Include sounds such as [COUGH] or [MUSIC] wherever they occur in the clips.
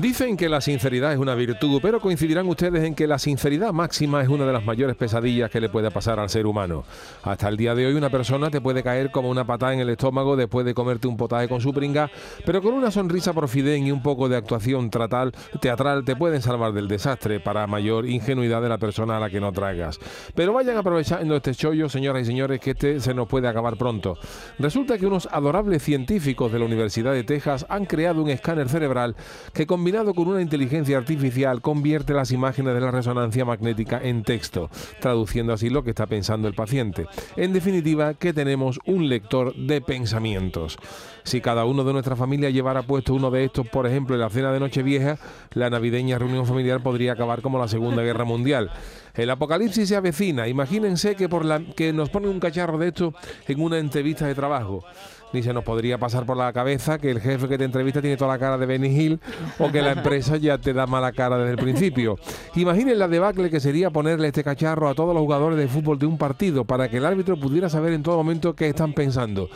Dicen que la sinceridad es una virtud, pero coincidirán ustedes en que la sinceridad máxima es una de las mayores pesadillas que le puede pasar al ser humano. Hasta el día de hoy una persona te puede caer como una patada en el estómago después de comerte un potaje con su pringa, pero con una sonrisa profiden y un poco de actuación tratal, teatral te pueden salvar del desastre para mayor ingenuidad de la persona a la que no tragas. Pero vayan aprovechando este chollo, señoras y señores, que este se nos puede acabar pronto. Resulta que unos adorables científicos de la Universidad de Texas han creado un escáner cerebral que combinado con una inteligencia artificial convierte las imágenes de la resonancia magnética en texto, traduciendo así lo que está pensando el paciente. En definitiva, que tenemos un lector de pensamientos. Si cada uno de nuestra familia llevara puesto uno de estos, por ejemplo, en la cena de Nochevieja, la navideña reunión familiar podría acabar como la Segunda Guerra Mundial. El apocalipsis se avecina. Imagínense que, por la, que nos ponen un cacharro de esto en una entrevista de trabajo ni se nos podría pasar por la cabeza que el jefe que te entrevista tiene toda la cara de Benny Hill o que la empresa ya te da mala cara desde el principio. Imaginen la debacle que sería ponerle este cacharro a todos los jugadores de fútbol de un partido para que el árbitro pudiera saber en todo momento qué están pensando.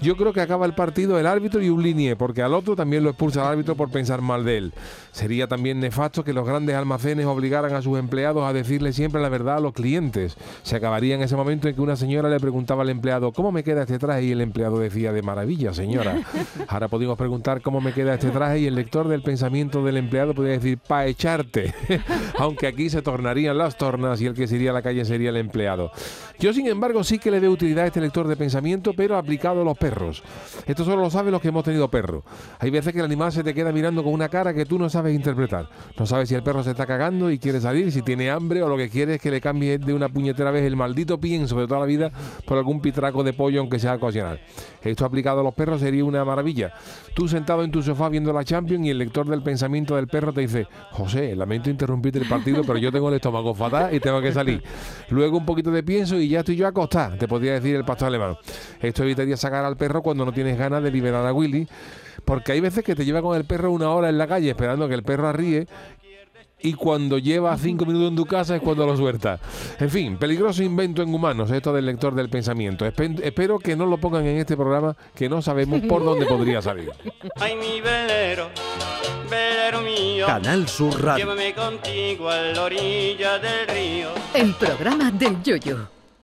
Yo creo que acaba el partido el árbitro y un línea, porque al otro también lo expulsa el árbitro por pensar mal de él. Sería también nefasto que los grandes almacenes obligaran a sus empleados a decirle siempre la verdad a los clientes. Se acabaría en ese momento en que una señora le preguntaba al empleado ¿cómo me queda este traje? y el empleado decía de maravilla, señora. [LAUGHS] Ahora podemos preguntar cómo me queda este traje y el lector del pensamiento del empleado podría decir pa echarte. [LAUGHS] Aunque aquí se tornarían las tornas y el que sería a la calle sería el empleado. Yo, sin embargo, sí que le veo utilidad a este lector de pensamiento, pero aplicado a los perros. Esto solo lo saben los que hemos tenido perro. Hay veces que el animal se te queda mirando con una cara que tú no sabes interpretar. No sabes si el perro se está cagando y quiere salir, si tiene hambre o lo que quiere es que le cambie de una puñetera vez el maldito pienso de toda la vida por algún pitraco de pollo aunque sea ocasional. Esto aplicado a los perros sería una maravilla. Tú sentado en tu sofá viendo la Champions y el lector del pensamiento del perro te dice, José, lamento interrumpirte el partido, pero yo tengo el estómago fatal y tengo que salir. Luego un poquito de pienso y ya estoy yo acostado, te podría decir el pastor alemán. Esto evitaría sacar al perro cuando no tienes ganas de liberar a Willy, porque hay veces que te lleva con el perro una hora en la calle esperando que el perro arríe y cuando lleva cinco minutos en tu casa es cuando lo suelta. En fin, peligroso invento en humanos, esto del lector del pensamiento. Espe- espero que no lo pongan en este programa, que no sabemos por dónde podría salir. [LAUGHS] Ay, mi velero, velero mío, Canal Sur Radio. llévame contigo a la orilla del río. El programa del Yoyo.